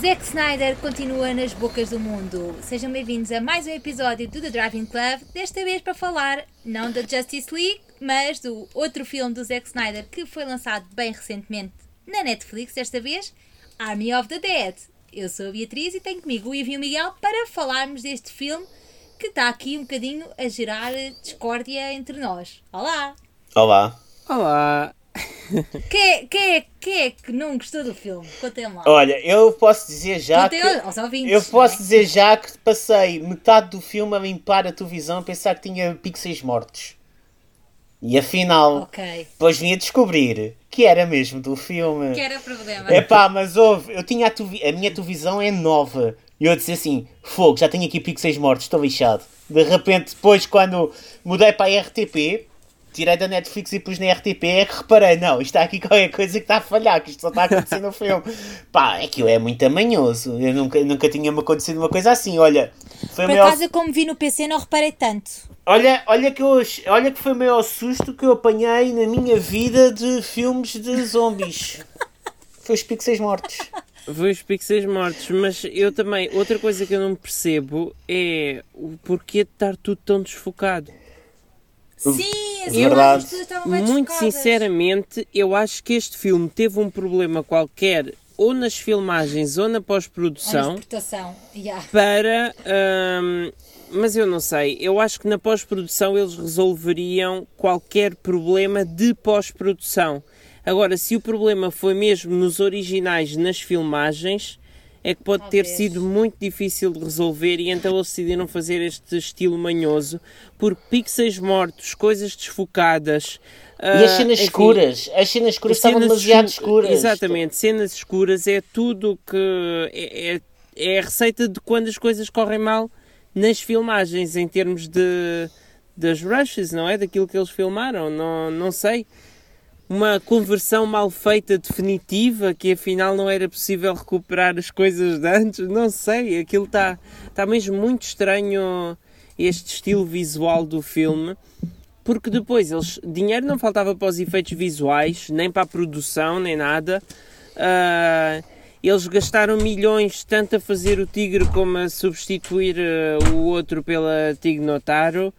Zack Snyder continua nas bocas do mundo. Sejam bem-vindos a mais um episódio do The Driving Club, desta vez para falar não da Justice League, mas do outro filme do Zack Snyder que foi lançado bem recentemente na Netflix, desta vez, Army of the Dead. Eu sou a Beatriz e tenho comigo o Ivo e o Miguel para falarmos deste filme que está aqui um bocadinho a gerar discórdia entre nós. Olá! Olá! Olá! Quem, quem, é, quem é que não gostou do filme? Contem lá. Olha, eu posso dizer já Contem que... aos ouvintes, eu posso é? dizer já que passei metade do filme a limpar a televisão a pensar que tinha pixels mortos. E afinal, Ok. depois vim a descobrir que era mesmo do filme. Que era problema. Epá, mas houve, eu tinha a, televi- a minha televisão é nova. E eu disse assim, fogo, já tenho aqui pixels mortos, estou lixado. De repente, depois quando mudei para a RTP, tirei da Netflix e pus na RTP, é que reparei, não, isto está aqui qualquer coisa que está a falhar, que isto só está a acontecer no filme. Pá, aquilo é muito amanhoso. Eu nunca, nunca tinha me acontecido uma coisa assim, olha. Foi Por maior- acaso, eu como vi no PC, não reparei tanto. Olha, olha, que eu, olha que foi o maior susto que eu apanhei na minha vida de filmes de zombies. Foi os pixels mortos. Foi os pixels mortos, mas eu também, outra coisa que eu não percebo é o porquê de estar tudo tão desfocado. Sim, Eu- bem Muito sinceramente, eu acho que este filme teve um problema qualquer, ou nas filmagens ou na pós-produção. Yeah. para. hum, mas eu não sei, eu acho que na pós-produção eles resolveriam qualquer problema de pós-produção. Agora, se o problema foi mesmo nos originais, nas filmagens, é que pode ter Talvez. sido muito difícil de resolver e então eles decidiram fazer este estilo manhoso, porque pixels mortos, coisas desfocadas. E as ah, cenas enfim, escuras, as cenas escuras estavam cenas demasiado escu- escuras. Exatamente, cenas escuras é tudo que. É, é, é a receita de quando as coisas correm mal nas filmagens, em termos de. das rushes, não é? Daquilo que eles filmaram, não, não sei. Uma conversão mal feita definitiva, que afinal não era possível recuperar as coisas de antes, não sei. Aquilo está tá mesmo muito estranho, este estilo visual do filme porque depois eles dinheiro não faltava para os efeitos visuais, nem para a produção, nem nada. Ah, eles gastaram milhões tanto a fazer o Tigre como a substituir ah, o outro pela Tignotaro.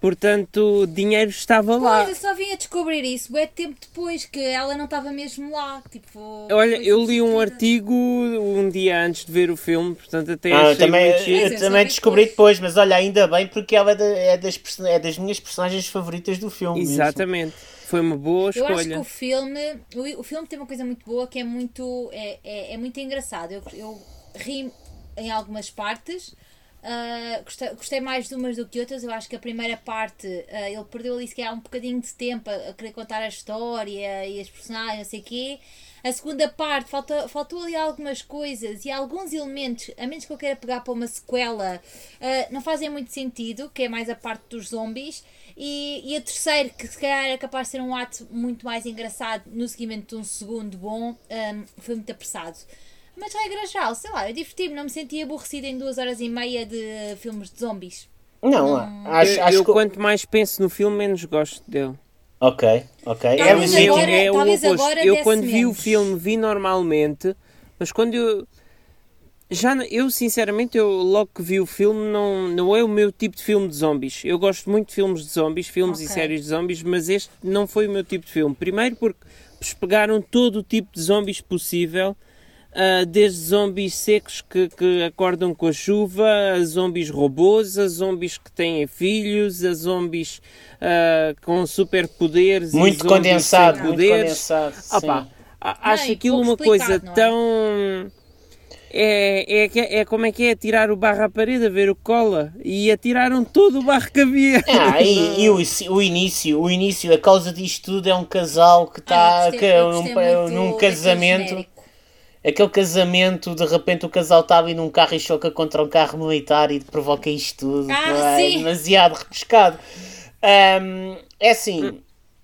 Portanto, o dinheiro estava lá. Pois, eu só vim a descobrir isso é tempo depois que ela não estava mesmo lá. Tipo, Olha, eu li um artigo um dia antes de ver o filme, portanto até Ah, achei também. Mas eu eu também descobri depois. depois, mas olha, ainda bem porque ela é, da- é das, é das minhas personagens favoritas do filme. mesmo. Exatamente. Foi uma boa Eu acho que escolha. o filme, o, o filme tem uma coisa muito boa que é muito, é, é, é muito engraçado. Eu, eu ri em algumas partes. Ah, gostei, gostei mais de umas do que outras. Eu acho que a primeira parte ah, ele perdeu ali se calhar um bocadinho de tempo a, a querer contar a história e as personagens, não sei o quê. A segunda parte faltou, faltou ali algumas coisas e alguns elementos, a menos que eu queira pegar para uma sequela, ah, não fazem muito sentido, que é mais a parte dos zombies. E, e a terceira, que se calhar era capaz de ser um ato muito mais engraçado no seguimento de um segundo bom, hum, foi muito apressado. Mas regra geral, sei lá, eu diverti-me, não me senti aborrecida em duas horas e meia de filmes de zombies. Não, acho, Eu, acho eu que. quanto mais penso no filme, menos gosto dele. Ok, ok. É Talvez legítimo. agora- é o talvez oposto. agora eu quando vi o filme vi normalmente, mas quando eu já eu sinceramente eu logo que vi o filme não não é o meu tipo de filme de zombies. Eu gosto muito de filmes de zombies, filmes e Ok. séries de zombies, mas este não foi o meu tipo de filme. Primeiro porque eles pegaram todo o tipo de zombies possível. Ah, desde zombies secos que, que acordam com a chuva, a zombies robôs, a zombies que têm filhos, a zombies ah, com superpoderes, Muito condensado, muito poderes. condensado. Ah, sim. acho e aquilo uma coisa não é? tão. É, é, é como é que é tirar o barro à parede a ver o cola e atiraram todo o barro que havia. Ah, e, e o, o início, o início, a causa disto tudo é um casal que Ah, está eu gostei- eu num, casamento. Aquele casamento, de repente o casal está ali num carro e choca contra um carro militar e provoca isto tudo. Ah, é demasiado repescado. Ahm, é assim.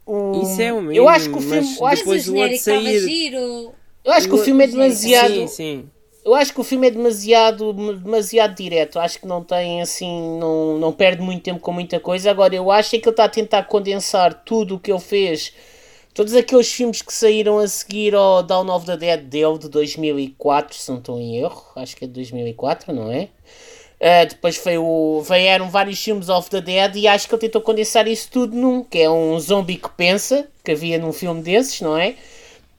o- Isso é o mínimo, Eu acho que o filme. Eu acho, Depois o outro estava sair- giro. eu acho que o filme é demasiado. Sim, sim. Eu acho que o filme é demasiado, demasiado direto. Acho que não tem assim, não, não perde muito tempo com muita coisa. Agora, eu acho é que ele está a tentar condensar tudo o que ele fez Todos aqueles filmes que saíram a seguir ao Dawn of the Dead dele de 2004, se não estou em erro, acho que é de 2004, não é? Uh, depois foi o, vieram vários filmes of the Dead e acho que ele tentou condensar isso tudo num, que é um zombie que pensa, que havia num filme desses, não é?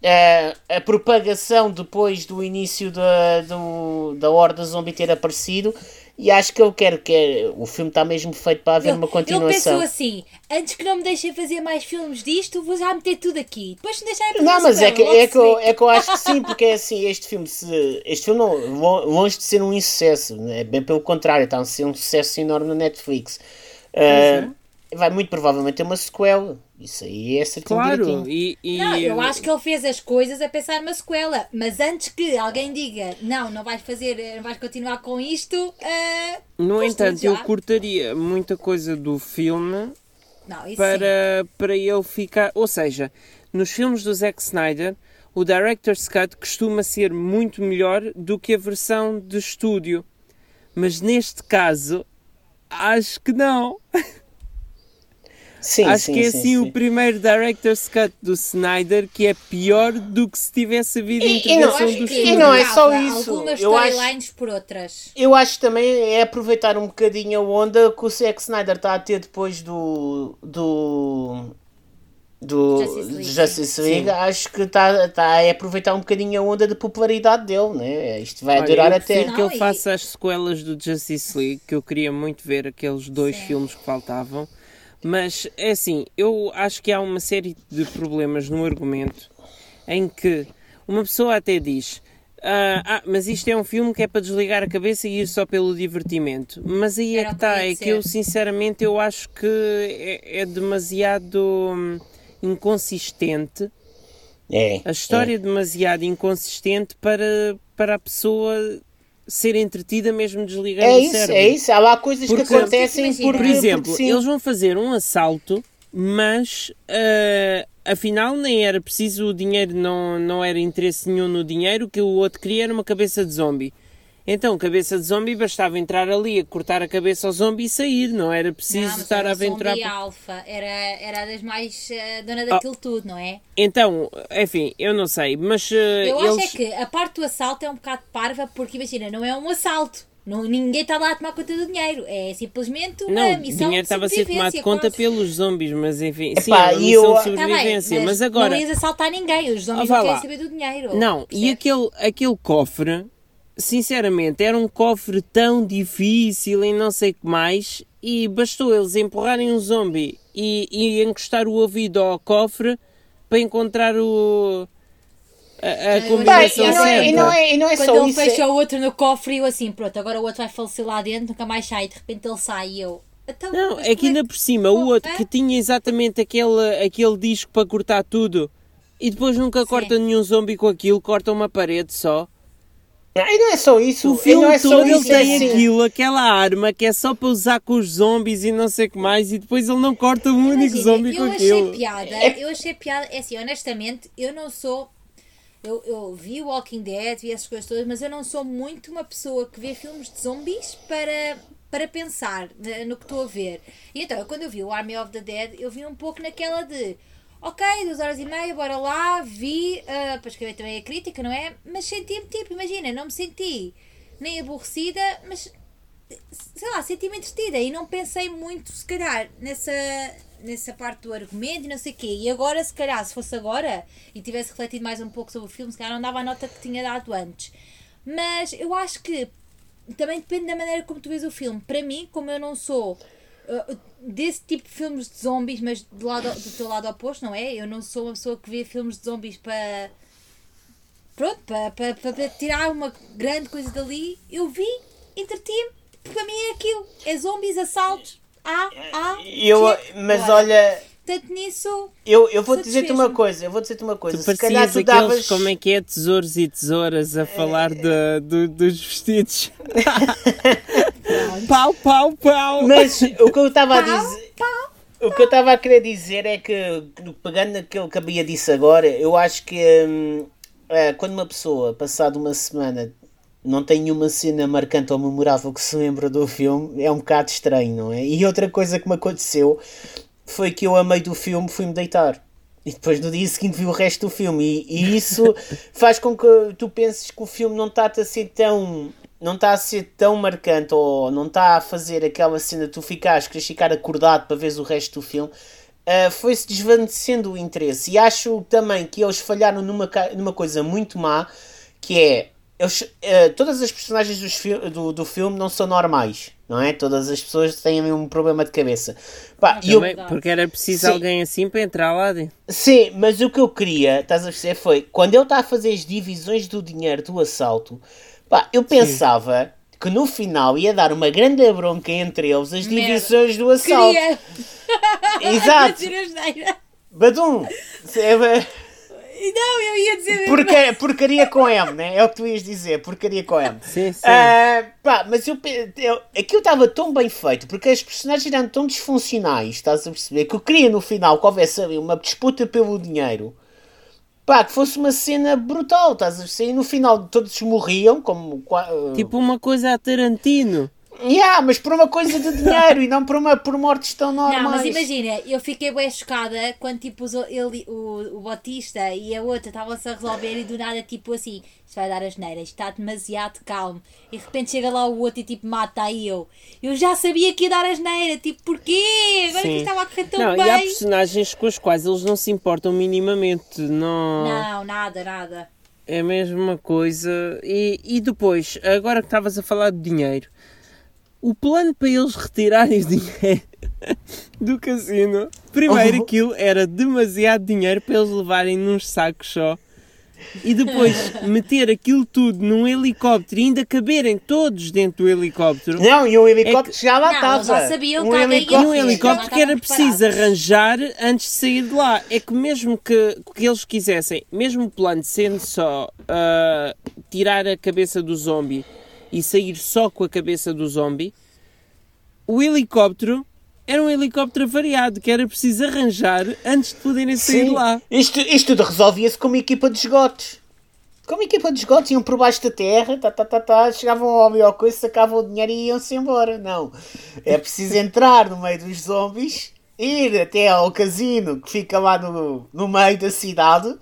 Uh, a propagação depois do início da, do, da Horda Zombie ter aparecido e acho que eu quero que o filme está mesmo feito para haver Eu, uma eu continuação. penso assim, antes que não me deixem fazer mais filmes disto, vou já meter tudo aqui. Depois me deixarem fazer Não, mas é que, é, que eu, é que eu acho que sim, porque é assim, este filme, se, este filme não, lo- longe de ser um insucesso, é bem pelo contrário, está a ser um sucesso enorme na Netflix. Ah, vai muito provavelmente ter uma sequela, isso aí é certinho Claro, e, e- Não, eu acho que ele fez as coisas a pensar numa sequela. Mas antes que alguém diga, não, não vais fazer, não vais continuar com isto, ah, no entanto, eu cortaria muita coisa do filme Não, sim. para, para ele ficar. Ou seja, nos filmes do Zack Snyder, o Director's Cut costuma ser muito melhor do que a versão de estúdio. Mas neste caso, acho que não. Sim, acho sim, que é sim, assim sim. o primeiro Director's Cut do Snyder que é pior do que se tivesse havido E- e intervenção não- Eu acho do que e estúdio. não é só isso. Algumas storylines por outras. Eu acho que também é aproveitar um bocadinho a onda que o Zack Snyder está a ter depois do. do. do Justice League, Justice League. Acho que está tá a aproveitar um bocadinho a onda de popularidade dele, né? Isto vai Olha, durar eu até. que Não, ele e- faça as sequelas do Justice League, que eu queria muito ver aqueles dois Sim. filmes que faltavam. Mas é assim, eu acho que há uma série de problemas no argumento em que uma pessoa até diz. "Ah, ah, mas isto é um filme que é para desligar a cabeça e ir só pelo divertimento. Mas aí é Era que está, é que eu sinceramente eu acho que é, é demasiado hum, inconsistente É, a história é demasiado inconsistente para, para a pessoa ser entretida mesmo desligando É o isso, cérebro. é isso. Há lá coisas Porque- que acontecem porque, Por exemplo, porque eles vão fazer um assalto, mas ah, afinal nem era preciso o dinheiro, não, não era interesse nenhum no dinheiro, o que o outro queria era uma cabeça de zombie. Então, cabeça de zombie, bastava entrar ali a cortar a cabeça ao zombie e sair, não era preciso Não, mas estar era a aventurar. zombie alfa, era, era das mais eh, dona daquilo tudo, não é? Então, enfim, eu não sei, mas ah, Eu eles... acho é que a parte do assalto é um bocado parva, porque imagina, não é um assalto. Não, ninguém está lá a tomar conta do dinheiro. É simplesmente uma Não, o missão dinheiro de estava a ser tomado de sobrevivência, conta quase. pelos zombies, mas enfim, sim, Epá, é uma e missão eu- de Tá bem, sobrevivência. mas, agora, Não ias assaltar ninguém, os zombies Ah, não querem lá. saber do dinheiro. não, e percebes? aquele, aquele cofre, sinceramente, era um cofre tão difícil e não sei o que mais, e bastou eles empurrarem um zombie e, e encostar o ouvido ao cofre para encontrar o. A, a combinação Bem, e, não é, e, não é, e não é Quando só ele isso. é- fecha o outro no cofre e eu assim, pronto, agora o outro vai falecer lá dentro, nunca mais sai, de repente ele sai e eu. Então, Não, é que ainda por cima, o outro hã? que tinha exatamente aquele, aquele disco para cortar tudo e depois nunca corta nenhum zombie com aquilo, corta uma parede só. E não é só isso. O filme é todo ele isso. é tem assim. aquilo, aquela arma que é só para usar com os zombies e não sei o que mais, e depois ele não corta um único Imagina, zombie com eu achei aquilo. piada, É- eu achei piada, é assim, honestamente, eu não sou. Eu, eu vi o Walking Dead, vi essas coisas todas, mas eu não sou muito uma pessoa que vê filmes de zombies para, para pensar eh, no que estou a ver. E então, quando eu vi o Army of the Dead, eu vi um pouco naquela de. Ok, duas horas e meia, bora lá, vi, ah, para escrever também a crítica, não é? Mas senti-me tipo, imagina, não me senti nem aborrecida, mas sei lá, senti-me entretida e não pensei muito, se calhar, nessa, nessa parte do argumento e não sei o quê. E agora, se calhar, se fosse agora e tivesse refletido mais um pouco sobre o filme, se calhar não dava a nota que tinha dado antes. Mas eu acho que também depende da maneira como tu vês o filme. Para mim, como eu não sou uh, desse tipo de filmes de zombies, mas do, lado, do teu lado oposto, não é? Eu não sou uma pessoa que vê filmes de zombies para. Pronto, para, para, para, tirar uma grande coisa dali. Eu vi, entreti-me. Para mim é aquilo. É zombies, assaltos. Ah, ah. Eu, mas bora. olha, Portanto, nisso. eu, eu vou dizer-te uma coisa. Eu vou dizer-te uma coisa. Tu Se calhar tu aqueles, davas. como é que é, tesouros e tesouras a falar de- do- dos vestidos. pau, pau, pau! Mas o que eu estava a dizer. O que eu estava a querer dizer é que, pegando naquilo que a Bia disse agora, eu acho que hum, é, quando uma pessoa, passado uma semana, não tem nenhuma cena marcante ou memorável que se lembra do filme, é um bocado estranho, não é? E outra coisa que me aconteceu foi que eu, a meio do filme, fui-me deitar. e depois no dia seguinte vi o resto do filme. E, e isso faz com que tu penses que o filme não está a ser tão. Não está a ser tão marcante ou não está a fazer aquela cena de tu ficares, queres ficar acordado para veres o resto do filme. Uh, foi-se desvanecendo o interesse. E acho também que eles falharam numa, numa coisa muito má, que é eles, uh, todas as personagens do, do filme não são normais, não é? Todas as pessoas têm um problema de cabeça. Pá, eu, porque era preciso sim, alguém assim para entrar lá dentro. Sim, mas o que eu queria, estás a perceber, foi quando ele está a fazer as divisões do dinheiro do assalto, pá, eu pensava sim. que no final ia dar uma grande bronca entre eles as divisões do assalto. Queria. Exato. Badum! Não, eu ia dizer. Porca, porcaria com M, né? É o que tu ias dizer, porcaria com M. Sim, sim. Uh, pá, mas eu, eu, aquilo estava tão bem feito, porque as personagens eram tão disfuncionais, estás a perceber? Que eu queria no final que houvesse ali uma disputa pelo dinheiro. Pá, que fosse uma cena brutal, estás a perceber? E no final todos morriam, como. Tipo uma coisa a Tarantino. Yeah, mas por uma coisa de dinheiro e não por, uma, por mortes tão normais. Não, mas imagina, eu fiquei bem chocada quando tipo ele, o, o Batista e a outra estavam-se a resolver e do nada tipo assim, isto vai dar as neiras, está demasiado calmo. E de repente chega lá o outro e tipo mata aí eu. Eu já sabia que ia dar as neiras, tipo porquê? Agora Sim. que estava a correr tão não, bem. E há personagens com os quais eles não se importam minimamente, não... Não, nada, nada. É a mesma coisa. E, e depois, agora que estavas a falar de dinheiro o plano para eles retirarem o dinheiro do cassino, primeiro oh. aquilo era demasiado dinheiro para eles levarem num sacos só. E depois meter aquilo tudo num helicóptero e ainda caberem todos dentro do helicóptero. Não, e o helicóptero é que... já lá estava. Já sabiam um helicóptero, e um helicóptero que era preciso arranjar antes de sair de lá. É que mesmo que, que eles quisessem, mesmo o plano sendo só uh, tirar a cabeça do zombie e sair só com a cabeça do zombie, o helicóptero era um helicóptero variado que era preciso arranjar antes de poderem sair Sim. lá. Isto, isto tudo resolvia-se com uma equipa de esgotos. Com uma equipa de esgotos, iam por baixo da terra, tá, tá, tá, tá, chegavam ao homem ao coisa, sacavam o dinheiro e iam-se embora. Não. É preciso entrar no meio dos zombies, ir até ao casino que fica lá no, no meio da cidade,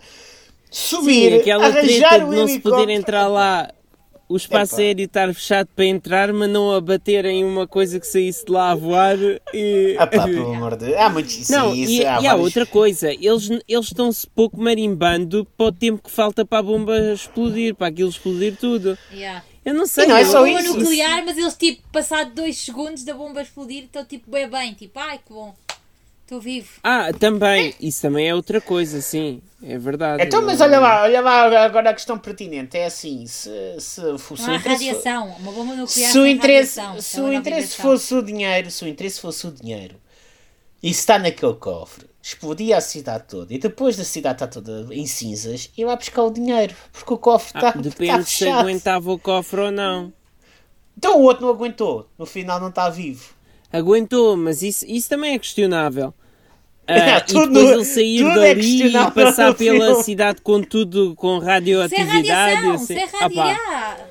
subir, Sim, arranjar de não se poder entrar lá o espaço Epa. aéreo estar fechado para entrar, mas não a bater em uma coisa que saísse de lá a voar. E... Ah, pá, pelo amor de Há muito isso. Não, isso, e, há, e há outra coisa, eles, eles estão-se pouco marimbando para o tempo que falta para a bomba explodir, para aquilo explodir tudo. Yeah. Eu não sei. E não é só isso. nuclear, mas eles, tipo, passado dois segundos da bomba explodir, estão, tipo, bem bem. Tipo, ai, que bom. Estou vivo. Ah, também. Isso também é outra coisa, sim. É verdade. Então, mas olha lá, olha lá agora a questão pertinente. É assim, se, se, se não há radiação, uma bomba nuclear se o interesse, se o interesse fosse o dinheiro, se o interesse fosse o dinheiro e se está naquele cofre, explodia a cidade toda e depois da cidade está toda em cinzas e vai buscar o dinheiro, porque o cofre está, ah, Depende está se aguentava o cofre ou não. Então o outro não aguentou, no final não está vivo aguentou, mas isso, isso também é questionável. Uh, é, tudo, e depois ele sair é dali é e passar pela filme. cidade com tudo, com radioatividade. Sem radiação, sem radiar.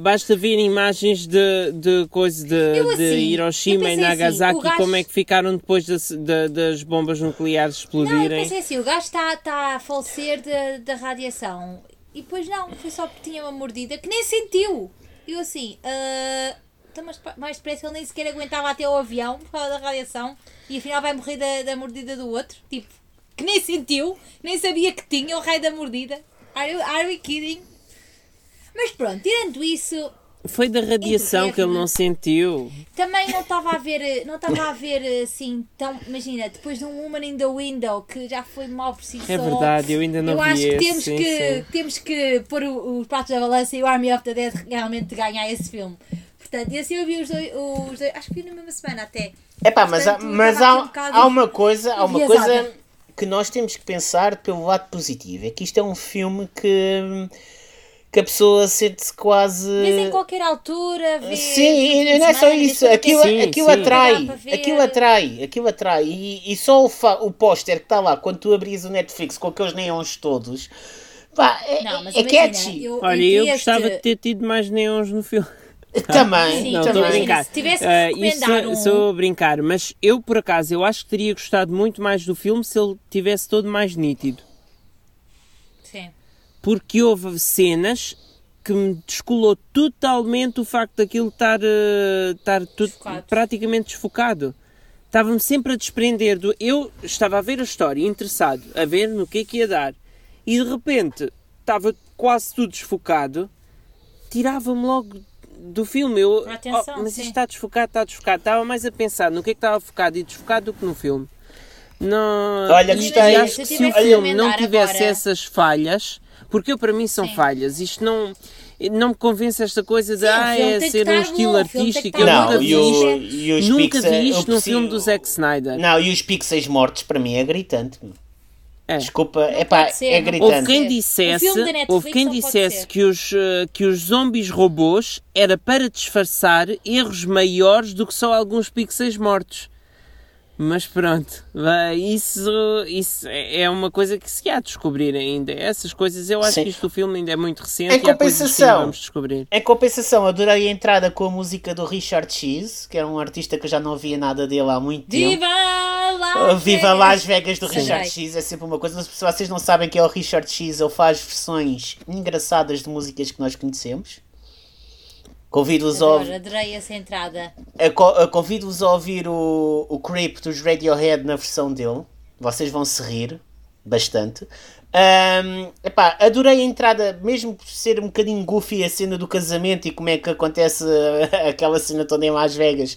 basta ver imagens de, de coisa de, assim, de Hiroshima e assim, Nagasaki, assim, gajo... como é que ficaram depois de, de, das bombas nucleares explodirem. Não, eu pensei assim, o gajo está tá a falecer da radiação. E depois não, foi só porque tinha uma mordida que nem sentiu. Eu assim, uh, mas mais depressa ele nem sequer aguentava até o avião por causa da radiação e afinal vai morrer da, da mordida do outro. Tipo, que nem sentiu, nem sabia que tinha o raio da mordida. Are you, are you kidding? Mas pronto, tirando isso. Foi da radiação que ele não sentiu. Também não estava a ver, não estava a ver assim tão. Imagina, depois de um Woman in the Window que já foi mal por si É verdade, eu ainda não eu vi acho que esse, temos sim, que sim. temos que pôr os pratos da balança e o Army of the Dead realmente ganhar esse filme. Portanto, e assim eu vi os dois, os dois acho que vi na mesma semana até. É pá, mas, há, mas há, um há uma coisa, há uma coisa que nós temos que pensar pelo lado positivo. É que isto é um filme que que a pessoa sente-se quase. Mas em qualquer altura, vê, Sim, não é só isso. Aquilo, sim, aquilo sim. atrai. Aquilo atrai. Aquilo atrai. E, e só o, o póster que está lá, quando tu abris o Netflix com aqueles neons todos, pá, é, não, é, é catchy. Eu, Olha, eu gostava de ter tido mais neons no filme. Também, Sim, Não, também. estou a brincar. se tivesse que recomendar isso um- sou a brincar, mas eu por acaso eu acho que teria gostado muito mais do filme se ele tivesse todo mais nítido. Sim. Porque houve cenas que me descolou totalmente o facto daquilo estar, eh, estar tudo Desfocado. praticamente desfocado. Estava-me sempre a desprender do. Eu estava a ver a história, interessado, a ver no que é que ia dar, e de repente estava quase tudo desfocado, tirava-me logo do filme. Eu, A atenção, "Oh, mas sim. isto está desfocado, está desfocado. Estava mais a pensar no que é que estava focado e desfocado do que no filme. Não, Olha, e- gostei. e acho Se que se o filme não tivesse agora- essas falhas, porque eu para mim são Sim. falhas, isto não, não me convence esta coisa de Sim, ah, é ser um estilo bom, artístico. Eu bom. nunca Não, vi e, o, isto, e os nunca pixel- vi isto no preciso- filme do Zack Snyder. Não, e os pixels mortos para mim é gritante. É. Desculpa, é pá, pode ser, é não gritante. Houve quem dissesse, houve quem não dissesse que os, eh, que os zombies robôs era para disfarçar erros maiores do que só alguns pixels mortos. Mas pronto, isso, isso é é uma coisa que se há de descobrir ainda. Essas coisas, eu acho Sim. que isto do filme ainda é muito recente Em e compensação, vamos descobrir. Em compensação, adorei a entrada com a música do Richard Cheese, que era um artista que eu já não via nada dele há muito tempo. Viva Las Uh, Viva Vegas! Las Vegas do Sim. Richard. Cheese é sempre uma coisa. Se vocês não sabem quem é o Richard Cheese, ele faz versões engraçadas de músicas que nós conhecemos. Convido-os a, Adoro, adorei essa entrada. a co- a ouvir o, o Creep dos Radiohead na versão dele. Vocês vão se rir bastante. Ahm, epá, adorei a entrada, mesmo por ser um bocadinho goofy a cena do casamento e como é que acontece aquela cena toda em Las Vegas.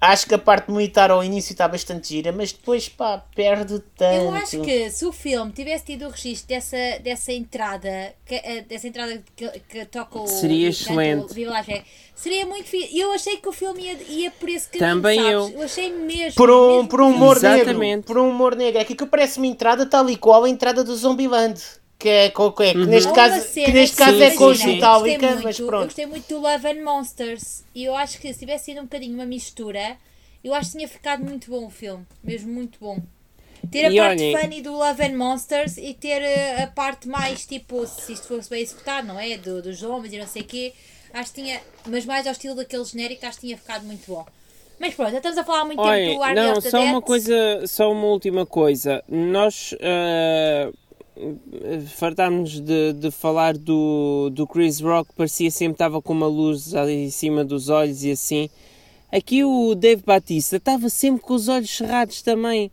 Acho que a parte militar ao início está bastante gira, mas depois pá, perde tanto. Eu acho que se o filme tivesse tido o registro dessa, dessa entrada, que, eh, dessa entrada que, que toca o. Seria excelente. Viva seria muito fixe. Eu achei que o filme ia, ia por esse caminho. Também sabes? eu. Eu achei mesmo. Por um, mesmo por um humor Exatamente. negro. Por um humor negro. É que aquilo parece uma entrada tal e qual a entrada do Zombieland. Que, é, que, é- que neste Há uma caso, cena que neste caso é Sim, com sim, os sim. Metallica, gostei mas muito, Eu pronto. gostei muito do Love and Monsters e eu acho que se tivesse sido um bocadinho uma mistura, eu acho que tinha ficado muito bom o filme. Mesmo muito bom. Ter a E parte olhem- funny do Love and Monsters e ter eh, a parte mais tipo, se isto fosse bem executado, não é? Do, dos homens e não sei o quê. Acho que tinha, mas mais ao estilo daquele genérico, acho que tinha ficado muito bom. Mas pronto, já estamos a falar há muito tempo do Army não, of the só uma coisa, só uma última coisa. Nós ah, fartámos de, de falar do, do Chris Rock, parecia sempre estava com uma luz ali em cima dos olhos e assim. Aqui o Dave Batista estava sempre com os olhos cerrados também.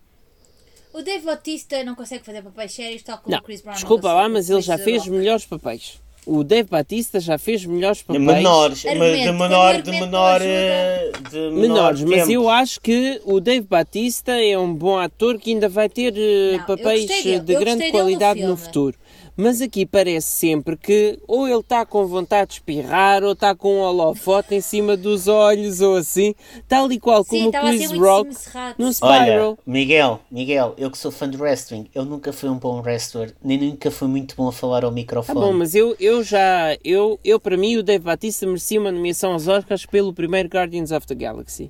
O Dave Bautista não consegue fazer papéis sérios, tal como Não, o Chris Brown. desculpa lá, mas ele já fez melhores papéis. O Dave Batista já fez melhores De papéis. menores, de Argumento, menor, de o argumento menor, eh, de menor menores, mas tempo. eu acho que o Dave Batista é um bom ator que ainda vai ter eh, Não, papéis dele, de eu grande qualidade no futuro. Mas aqui parece sempre que ou ele está com vontade de espirrar ou está com um holofote em cima dos olhos ou assim, tal e qual Sim, como o assim Chris Rock no Olha, Spiral. Miguel, Miguel, eu que sou fã de wrestling, eu nunca fui um bom wrestler, nem nunca fui muito bom a falar ao Tá microfone. bom, mas eu, eu já, eu, eu para mim o Dave Batista merecia uma nomeação aos Oscars pelo primeiro Guardians of the Galaxy.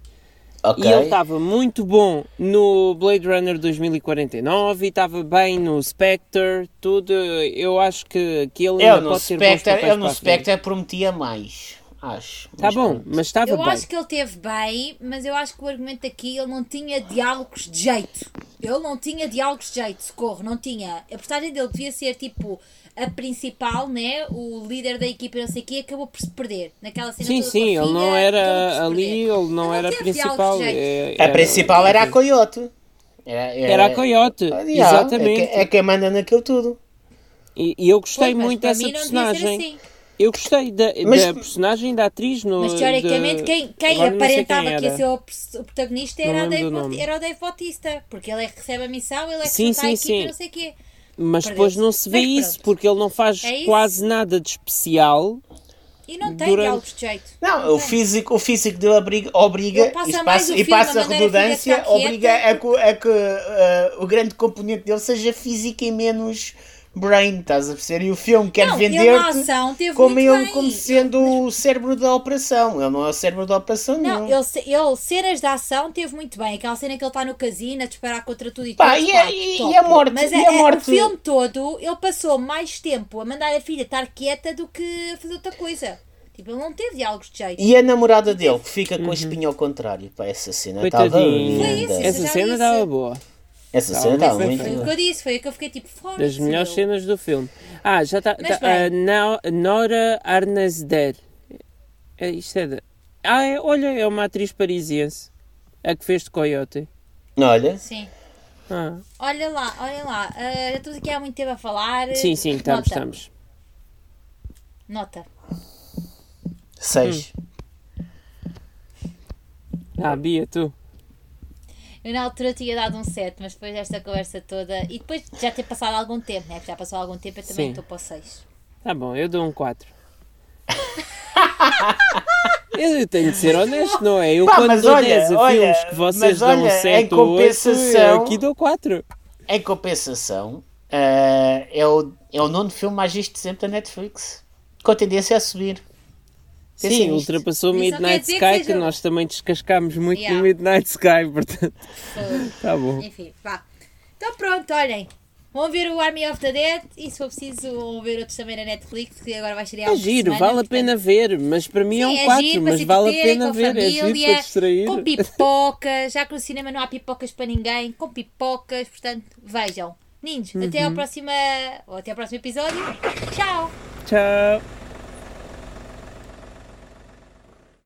Ok. E ele estava muito bom no Blade Runner 2049 e estava bem no Spectre, tudo. Eu acho que, que ele Eu ainda no pode ter bons Spectre, papéis eu no. Spectre prometia mais, acho. Tá Mas bom, pronto. mas estava Eu bem. acho que ele teve bem, mas eu acho que o argumento aqui ele não tinha diálogos de jeito. Ele não tinha diálogos de jeito, socorro, não tinha. A personagem dele devia ser tipo a principal, né? O líder da equipa, não sei o quê, acabou por se perder. Naquela cena Sim, toda sim, ele filha, não era ali, ele não era teve diálogos principal. é- A era- principal era a Coyote. Era, Era a Coyote, Ah, exatamente. É, que- é quem manda naquilo tudo. E, e eu gostei Pois, muito dessa personagem. assim. Eu gostei da, Mas- da personagem da atriz no. Mas teoricamente de- quem, quem agora não aparentava quem que ia ser o, o protagonista Não era, o Dave, era o Dave Bautista, porque ele é que recebe a missão, ele é que Sim, junta a sim, equipa sim. não sei o quê. Mas Perdeu-se. depois não se vê Mas isso, pronto. porque ele não faz É quase nada de especial. E não tem Durante- diálogos de jeito. Não, o tem. físico, o físico dele obriga, obriga passa e passa, o e a redundância, obriga a que, a que, uh, o grande componente dele seja físico e menos brain, estás a perceber? E o filme quer teve como ele bem. como sendo o cérebro da operação. Ele não é o cérebro da operação Não, nenhum. ele, ele, cenas de ação teve muito bem. Aquela cena que ele está no casino a disparar contra tudo e Pá, tudo. e pá, a- e- top. e a morte? Mas E é- a é- morte? o filme todo, ele passou mais tempo a mandar a filha estar quieta do que a fazer outra coisa. Tipo, ele não teve diálogos de jeito. E a namorada dele, que fica com a espinha ao contrário. Pá, essa cena estava linda. isso. Essa cena estava boa. Essa Tá, cena foi- muito Foi o que eu disse, foi o que eu fiquei tipo fora. Das melhores cenas do filme. Ah, já está. Mas Tá, Nao- Nora Arnesder. É, isto é da. Ah, é, olha, é uma atriz parisiense. A que fez de Coyote. Olha, Sim. Ah, Olha lá, olha lá. ah, já estou aqui há muito tempo a falar. sim, sim, estamos, Nota. estamos. Nota. seis. Ah, Bia, tu. Eu na altura tinha dado um 7, mas depois desta conversa toda. E depois de já ter passado algum tempo, né? Que já passou algum tempo, eu também Sim. estou para o 6. Tá bom, eu dou um 4. eu tenho de ser honesto, não é? Eu Pá, quando mas dou olha, 10 a olha, filmes que vocês dão olha, 7 em ou 8, eu aqui dou 4. Em compensação, eh, é, o, é o nono filme mais visto sempre da Netflix. Com a tendência a subir. Sim, ultrapassou quer Midnight Sky, que que, nós também descascámos muito Yeah. no Midnight Sky, portanto, tá bom. Enfim, vá. Então pronto, olhem. Vão ver o Army of the Dead e se for preciso vão ver outros também na Netflix, que agora vai estrear É giro, semana, vale a portanto- pena ver, mas para mim é Sim, um 4, giro para mas vale a pena ver, é giro família, para distrair. Com pipocas, já que no cinema não há pipocas para ninguém, com pipocas, portanto, vejam. Ninhos, até Uhum. ao próximo, ou até ao próximo episódio. Tchau! Tchau.